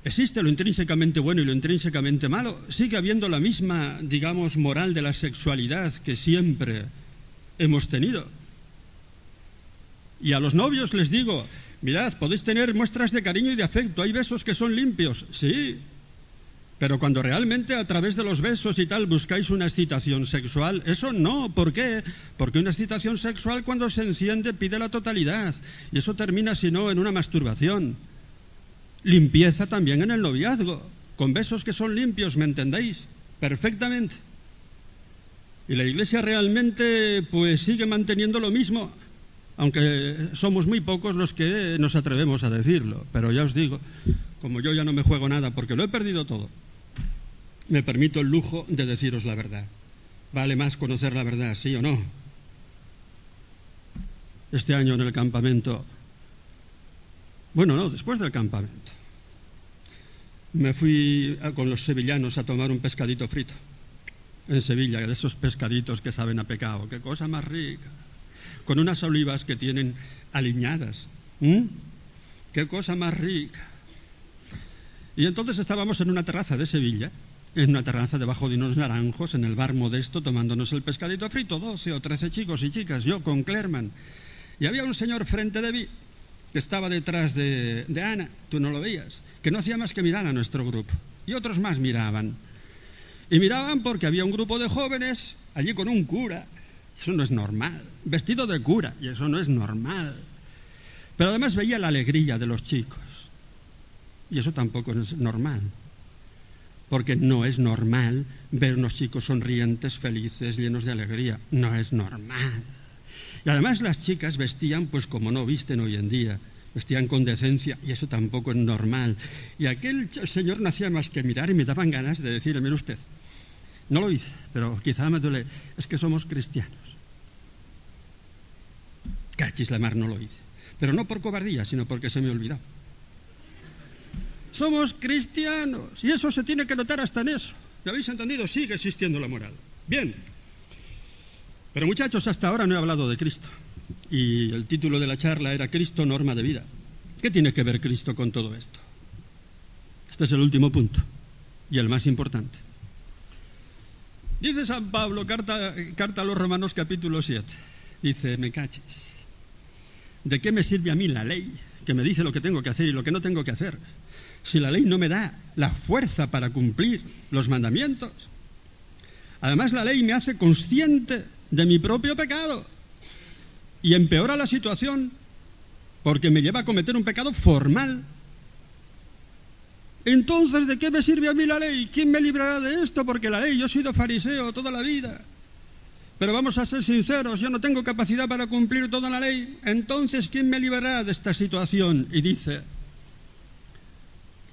Existe lo intrínsecamente bueno y lo intrínsecamente malo. Sigue habiendo la misma, digamos, moral de la sexualidad que siempre hemos tenido. Y a los novios les digo, mirad, podéis tener muestras de cariño y de afecto. Hay besos que son limpios, sí. Pero cuando realmente a través de los besos y tal buscáis una excitación sexual, eso no. ¿Por qué? Porque una excitación sexual cuando se enciende pide la totalidad. Y eso termina, si no, en una masturbación. Limpieza también en el noviazgo, con besos que son limpios, ¿me entendéis? Perfectamente. Y la Iglesia realmente pues sigue manteniendo lo mismo, aunque somos muy pocos los que nos atrevemos a decirlo. Pero ya os digo, como yo ya no me juego nada porque lo he perdido todo, me permito el lujo de deciros la verdad. Vale más conocer la verdad, sí o no. Este año en el campamento bueno, no, después del campamento. Me fui con los sevillanos a tomar un pescadito frito en Sevilla, de esos pescaditos que saben a pecado. Qué cosa más rica. Con unas olivas que tienen aliñadas. Qué cosa más rica. Y entonces estábamos en una terraza de Sevilla, en una terraza debajo de unos naranjos, en el bar modesto, tomándonos el pescadito frito, 12 o 13 chicos y chicas, yo con Clerman. Y había un señor frente de mí que estaba detrás de, Ana, tú no lo veías, que no hacía más que mirar a nuestro grupo. Y otros más miraban. Y miraban porque había un grupo de jóvenes allí con un cura. Eso no es normal. Vestido de cura, y eso no es normal. Pero además veía la alegría de los chicos. Y eso tampoco es normal. Porque no es normal ver unos chicos sonrientes, felices, llenos de alegría. No es normal. Y además las chicas vestían pues como no visten hoy en día, vestían con decencia y eso tampoco es normal. Y aquel señor no hacía más que mirar y me daban ganas de decirle, mire usted, no lo hice, pero quizá me duele, es que somos cristianos. Cachis la mar no lo hice, pero no por cobardía, sino porque se me olvidó. Somos cristianos y eso se tiene que notar hasta en eso. ¿Lo habéis entendido? Sigue existiendo la moral. Bien, pero muchachos, hasta ahora no he hablado de Cristo. Y el título de la charla era Cristo, norma de vida. ¿Qué tiene que ver Cristo con todo esto? Este es el último punto y el más importante. Dice San Pablo, carta, carta a los Romanos capítulo 7. Dice, me caches. ¿De qué me sirve a mí la ley que me dice lo que tengo que hacer y lo que no tengo que hacer? Si la ley no me da la fuerza para cumplir los mandamientos. Además, la ley me hace consciente de mi propio pecado. Y empeora la situación porque me lleva a cometer un pecado formal. Entonces, ¿de qué me sirve a mí la ley? ¿Quién me librará de esto? Porque la ley, yo he sido fariseo toda la vida. Pero vamos a ser sinceros, yo no tengo capacidad para cumplir toda la ley. Entonces, ¿quién me librará de esta situación? Y dice,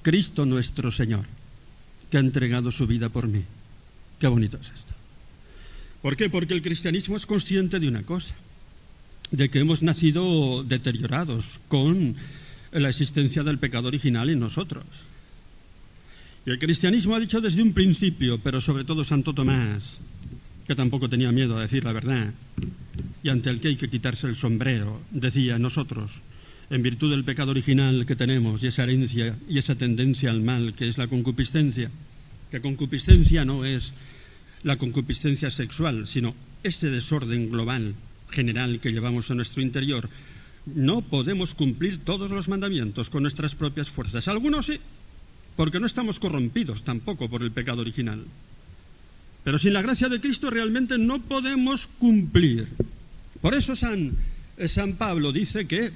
Cristo nuestro Señor, que ha entregado su vida por mí. Qué bonito es esto. ¿Por qué? Porque el cristianismo es consciente de una cosa, de que hemos nacido deteriorados con la existencia del pecado original en nosotros. Y el cristianismo ha dicho desde un principio, pero sobre todo Santo Tomás, que tampoco tenía miedo a decir la verdad, y ante el que hay que quitarse el sombrero, decía nosotros, en virtud del pecado original que tenemos y esa herencia y esa tendencia al mal que es la concupiscencia, que concupiscencia no es la concupiscencia sexual, sino ese desorden global, general que llevamos en nuestro interior, no podemos cumplir todos los mandamientos con nuestras propias fuerzas. Algunos sí, porque no estamos corrompidos tampoco por el pecado original. Pero sin la gracia de Cristo realmente no podemos cumplir. Por eso San, San Pablo dice que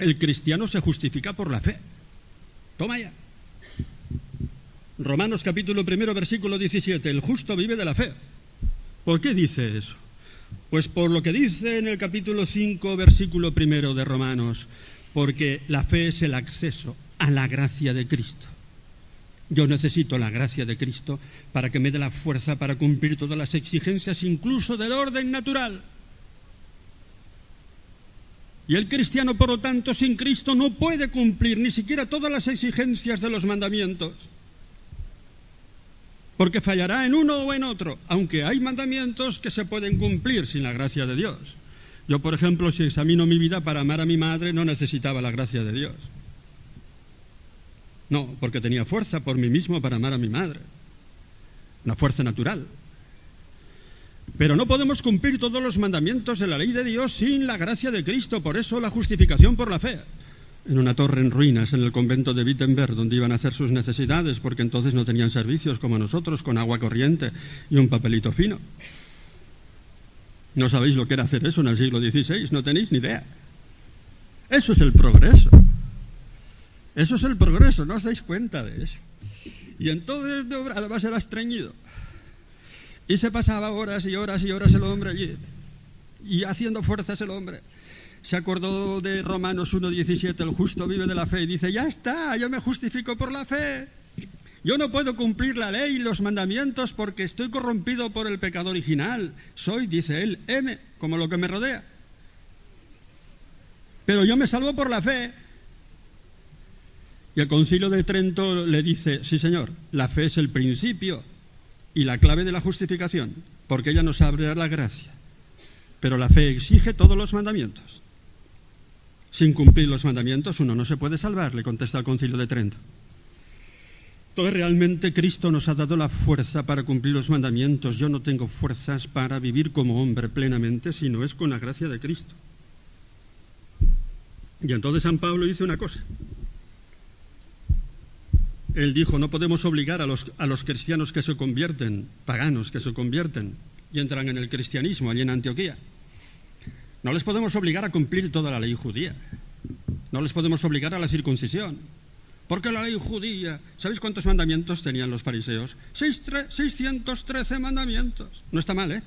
el cristiano se justifica por la fe. Toma ya. Romanos capítulo primero, versículo 17. El justo vive de la fe. ¿Por qué dice eso? Pues por lo que dice en el capítulo 5, versículo primero de Romanos, porque la fe es el acceso a la gracia de Cristo. Yo necesito la gracia de Cristo para que me dé la fuerza para cumplir todas las exigencias, incluso del orden natural. Y el cristiano, por lo tanto, sin Cristo no puede cumplir ni siquiera todas las exigencias de los mandamientos. Porque fallará en uno o en otro, aunque hay mandamientos que se pueden cumplir sin la gracia de Dios. Yo, por ejemplo, si examino mi vida para amar a mi madre, no necesitaba la gracia de Dios. No, porque tenía fuerza por mí mismo para amar a mi madre. Una fuerza natural. Pero no podemos cumplir todos los mandamientos de la ley de Dios sin la gracia de Cristo. Por eso la justificación por la fe. En una torre en ruinas en el convento de Wittenberg, donde iban a hacer sus necesidades, porque entonces no tenían servicios como nosotros, con agua corriente y un papelito fino. No sabéis lo que era hacer eso en el siglo XVI, no tenéis ni idea. Eso es el progreso. Eso es el progreso, no os dais cuenta de eso. Y entonces además era estreñido. Y se pasaba horas y horas y horas el hombre allí. Y haciendo fuerzas el hombre. Se acordó de Romanos 1.17, el justo vive de la fe. Y dice, ya está, yo me justifico por la fe. Yo no puedo cumplir la ley y los mandamientos porque estoy corrompido por el pecado original. Soy, dice él, M, como lo que me rodea. Pero yo me salvo por la fe. Y el concilio de Trento le dice, sí señor, la fe es el principio y la clave de la justificación, porque ella nos abre la gracia. Pero la fe exige todos los mandamientos. Sin cumplir los mandamientos uno no se puede salvar, le contesta el concilio de Trento. Entonces realmente Cristo nos ha dado la fuerza para cumplir los mandamientos. Yo no tengo fuerzas para vivir como hombre plenamente, sino es con la gracia de Cristo. Y entonces San Pablo dice una cosa. Él dijo, no podemos obligar a los, a los cristianos que se convierten, paganos que se convierten y entran en el cristianismo allí en Antioquía. No les podemos obligar a cumplir toda la ley judía. No les podemos obligar a la circuncisión. Porque la ley judía, ¿sabéis cuántos mandamientos tenían los fariseos? 613 mandamientos. No está mal, ¿eh?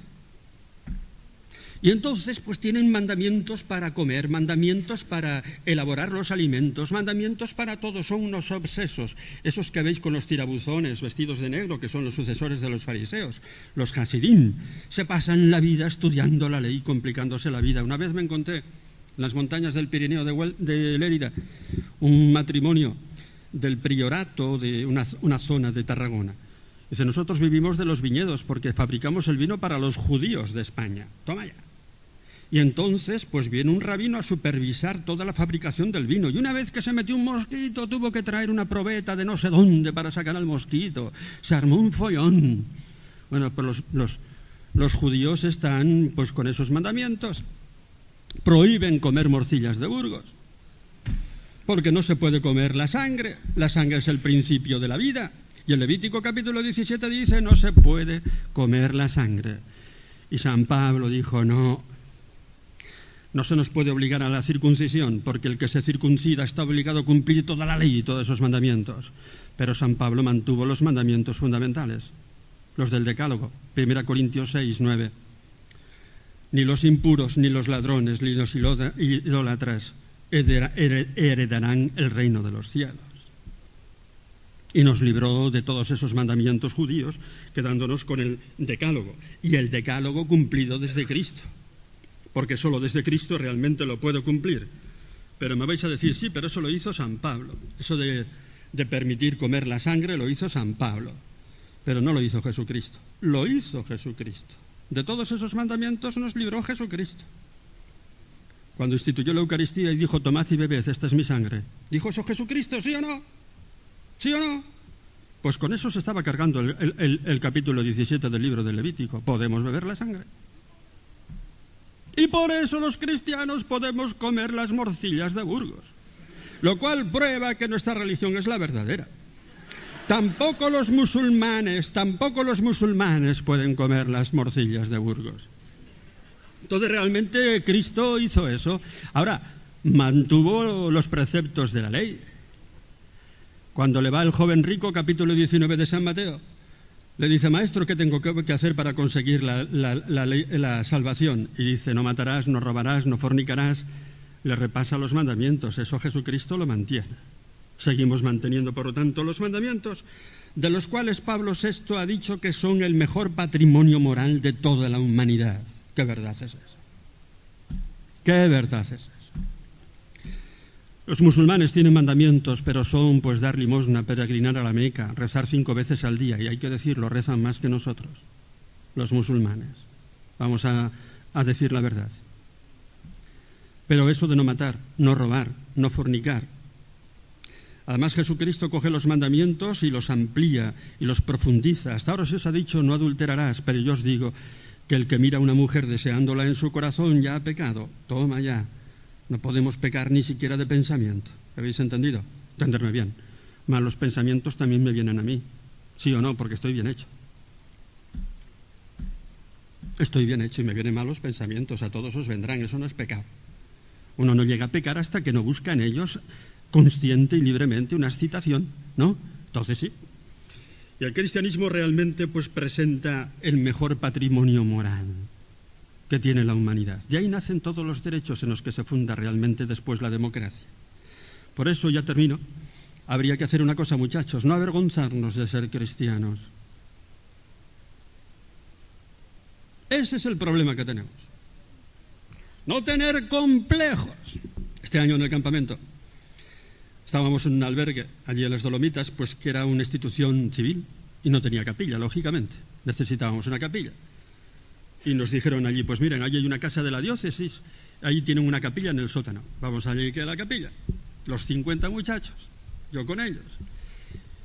Y entonces, pues tienen mandamientos para comer, mandamientos para elaborar los alimentos, mandamientos para todo, son unos obsesos. Esos que veis con los tirabuzones vestidos de negro, que son los sucesores de los fariseos, los hasidim, se pasan la vida estudiando la ley, complicándose la vida. Una vez me encontré en las montañas del Pirineo de, de Lérida un matrimonio del priorato de una, una zona de Tarragona. Dice, nosotros vivimos de los viñedos porque fabricamos el vino para los judíos de España. Toma ya. Y entonces, pues viene un rabino a supervisar toda la fabricación del vino. Y una vez que se metió un mosquito, tuvo que traer una probeta de no sé dónde para sacar al mosquito. Se armó un follón. Bueno, pues los, los, los judíos están pues con esos mandamientos. Prohíben comer morcillas de Burgos. Porque no se puede comer la sangre. La sangre es el principio de la vida. Y el Levítico capítulo 17 dice, no se puede comer la sangre. Y San Pablo dijo, no, no se nos puede obligar a la circuncisión, porque el que se circuncida está obligado a cumplir toda la ley y todos esos mandamientos. Pero San Pablo mantuvo los mandamientos fundamentales, los del Decálogo, 1 Corintios 6, 9. Ni los impuros, ni los ladrones, ni los idólatras heredarán el reino de los cielos. Y nos libró de todos esos mandamientos judíos, quedándonos con el Decálogo, y el Decálogo cumplido desde Cristo porque solo desde Cristo realmente lo puedo cumplir. Pero me vais a decir, sí, pero eso lo hizo San Pablo. Eso de, de permitir comer la sangre lo hizo San Pablo. Pero no lo hizo Jesucristo. Lo hizo Jesucristo. de todos esos mandamientos nos libró Jesucristo. Cuando instituyó la Eucaristía y dijo, tomad y bebed, esta es mi sangre. ¿Dijo eso Jesucristo, sí o no? ¿Sí o no? Pues con eso se estaba cargando el, capítulo 17 del libro del Levítico. Podemos beber la sangre. Y por eso los cristianos podemos comer las morcillas de Burgos. Lo cual prueba que nuestra religión es la verdadera. Tampoco los musulmanes, tampoco los musulmanes pueden comer las morcillas de Burgos. Entonces realmente Cristo hizo eso. Ahora, mantuvo los preceptos de la ley. Cuando le va el joven rico, capítulo 19 de San Mateo, le dice, maestro, ¿qué tengo que hacer para conseguir la, salvación? Y dice, no matarás, no robarás, no fornicarás. Le repasa los mandamientos. Eso Jesucristo lo mantiene. Seguimos manteniendo, por lo tanto, los mandamientos, de los cuales Pablo VI ha dicho que son el mejor patrimonio moral de toda la humanidad. ¿Qué verdad es eso? ¿Qué verdad es eso? Los musulmanes tienen mandamientos, pero son pues dar limosna, peregrinar a la Meca, rezar cinco veces al día, y hay que decirlo, rezan más que nosotros, los musulmanes. Vamos a, a decir la verdad. Pero eso de no matar, no robar, no fornicar. Además Jesucristo coge los mandamientos y los amplía y los profundiza. Hasta ahora se os ha dicho no adulterarás, pero yo os digo que el que mira a una mujer deseándola en su corazón ya ha pecado. Toma ya. No podemos pecar ni siquiera de pensamiento. ¿Habéis entendido? Entenderme bien. Malos pensamientos también me vienen a mí. ¿Sí o no? Porque estoy bien hecho. Estoy bien hecho y me vienen malos pensamientos. A todos os vendrán. Eso no es pecado. Uno no llega a pecar hasta que no busca en ellos consciente y libremente una excitación, ¿no? Entonces sí, y el cristianismo realmente pues presenta el mejor patrimonio moral que tiene la humanidad. De ahí nacen todos los derechos en los que se funda realmente después la democracia. Por eso, ya termino, habría que hacer una cosa, muchachos, no avergonzarnos de ser cristianos. Ese es el problema que tenemos. No tener complejos. Este año en el campamento Estábamos en un albergue allí en las Dolomitas, pues que era una institución civil y no tenía capilla, lógicamente. Necesitábamos una capilla. Y nos dijeron allí, pues miren, allí hay una casa de la diócesis, allí tienen una capilla en el sótano. Vamos allí que a la capilla. Los 50 muchachos, yo con ellos.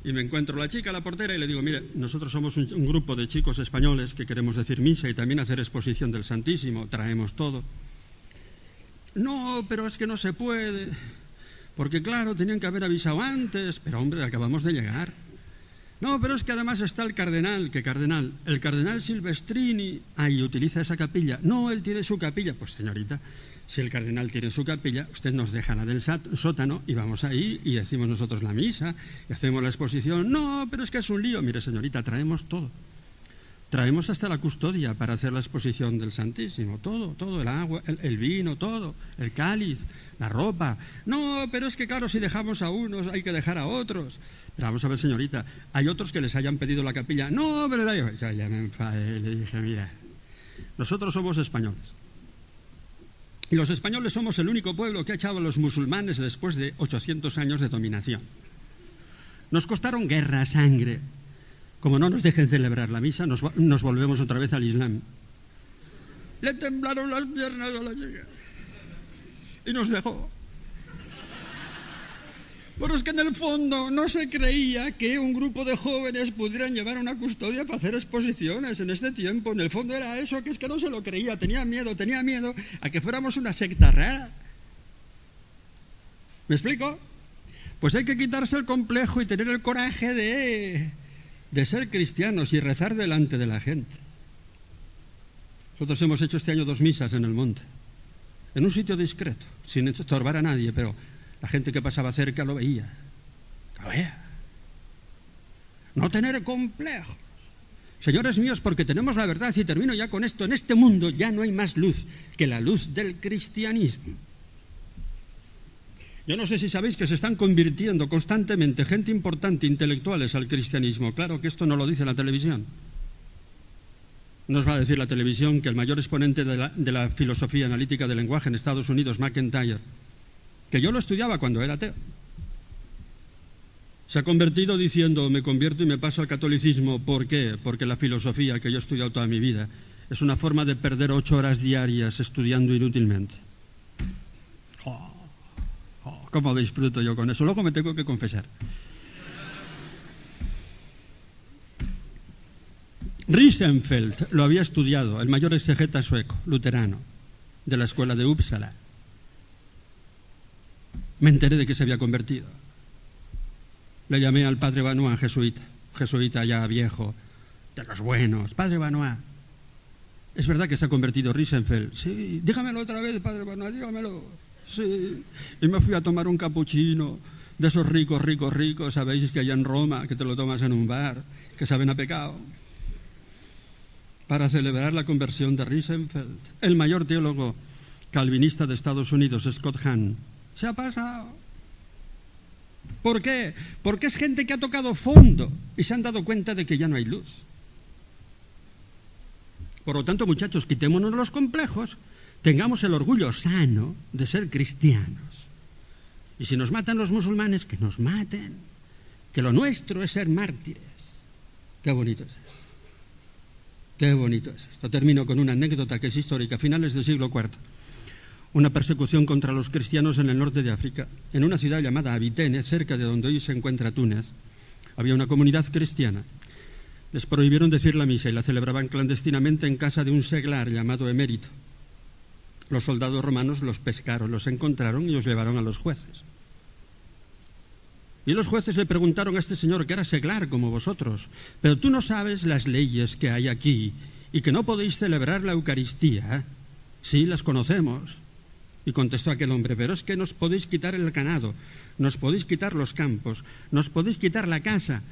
Y me encuentro la chica, la portera, y le digo, mire, nosotros somos un grupo de chicos españoles que queremos decir misa y también hacer exposición del Santísimo, traemos todo. No, pero es que no se puede. Porque claro, tenían que haber avisado antes, pero hombre, acabamos de llegar. No, pero es que además está el cardenal, ¿qué cardenal? El cardenal Silvestrini, ahí utiliza esa capilla. No, él tiene su capilla. Pues señorita, si el cardenal tiene su capilla, usted nos deja la del sótano y vamos ahí y decimos nosotros la misa y hacemos la exposición. No, pero es que es un lío. Mire, señorita, traemos todo. Traemos hasta la custodia para hacer la exposición del Santísimo, todo, todo, el agua, el, vino, todo, el cáliz, la ropa. No, pero es que claro, si dejamos a unos hay que dejar a otros. Pero vamos a ver, señorita, hay otros que les hayan pedido la capilla. No, pero ya, ya me enfadé, le dije, mira, nosotros somos españoles. Y los españoles somos el único pueblo que ha echado a los musulmanes después de 800 años de dominación. Nos costaron guerra, sangre, como no nos dejen celebrar la misa, nos, volvemos otra vez al Islam. Le temblaron las piernas a la chica. Y nos dejó. Pero es que en el fondo no se creía que un grupo de jóvenes pudieran llevar una custodia para hacer exposiciones en este tiempo. En el fondo era eso, que es que no se lo creía, tenía miedo, tenía miedo a que fuéramos una secta rara. ¿Me explico? Pues hay que quitarse el complejo y tener el coraje de de ser cristianos y rezar delante de la gente. Nosotros hemos hecho este año dos misas en el monte, en un sitio discreto, sin estorbar a nadie, pero la gente que pasaba cerca lo veía. Lo veía. No tener complejos. Señores míos, porque tenemos la verdad, y termino ya con esto, en este mundo ya no hay más luz que la luz del cristianismo. Yo no sé si sabéis que se están convirtiendo constantemente gente importante, intelectuales al cristianismo. Claro que esto no lo dice la televisión. Nos va a decir la televisión que el mayor exponente de la, filosofía analítica del lenguaje en Estados Unidos, McIntyre, que yo lo estudiaba cuando era ateo, se ha convertido diciendo, me convierto y me paso al catolicismo. ¿Por qué? Porque la filosofía que yo he estudiado toda mi vida es una forma de perder ocho horas diarias estudiando inútilmente. Oh, oh, ¿Cómo disfruto yo con eso? Luego me tengo que confesar. Riesenfeld lo había estudiado, el mayor exegeta sueco, luterano, de la escuela de Uppsala. Me enteré de que se había convertido. Le llamé al padre Banois, jesuita, jesuita ya viejo, de los buenos. Padre Banois, ¿es verdad que se ha convertido Riesenfeld? Sí, dígamelo otra vez, padre Banois, dígamelo. Sí. Y me fui a tomar un capuchino de esos ricos, ricos, ricos, sabéis que allá en Roma, que te lo tomas en un bar, que saben a pecado para celebrar la conversión de Riesenfeld. El mayor teólogo calvinista de Estados Unidos, Scott Hahn, se ha pasado. ¿Por qué? Porque es gente que ha tocado fondo y se han dado cuenta de que ya no hay luz. Por lo tanto, muchachos, quitémonos los complejos, tengamos el orgullo sano de ser cristianos. Y si nos matan los musulmanes, que nos maten. Que lo nuestro es ser mártires. Qué bonito es eso. Qué bonito es esto. Termino con una anécdota que es histórica, a finales del siglo IV. Una persecución contra los cristianos en el norte de África. En una ciudad llamada Abitene, cerca de donde hoy se encuentra Túnez, había una comunidad cristiana. Les prohibieron decir la misa y la celebraban clandestinamente en casa de un seglar llamado Emérito. Los soldados romanos los pescaron, los encontraron y los llevaron a los jueces. Y los jueces le preguntaron a este señor, que era seglar como vosotros, pero tú no sabes las leyes que hay aquí y que no podéis celebrar la Eucaristía. Sí, las conocemos. Y contestó aquel hombre, pero es que nos podéis quitar el ganado, nos podéis quitar los campos, nos podéis quitar la casa,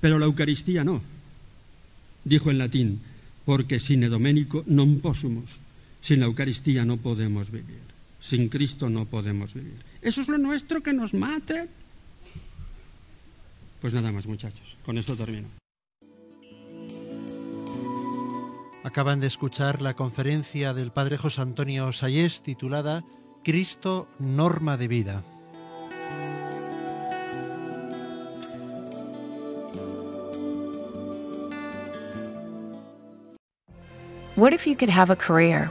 pero la Eucaristía no. Dijo en latín, porque sin Domenico non possumus. Sin la Eucaristía no podemos vivir. Sin Cristo no podemos vivir. Eso es lo nuestro que nos mate. Pues nada más, muchachos. Con esto termino. Acaban de escuchar la conferencia del padre José Antonio Sayés titulada Cristo, norma de vida. What if you could have a career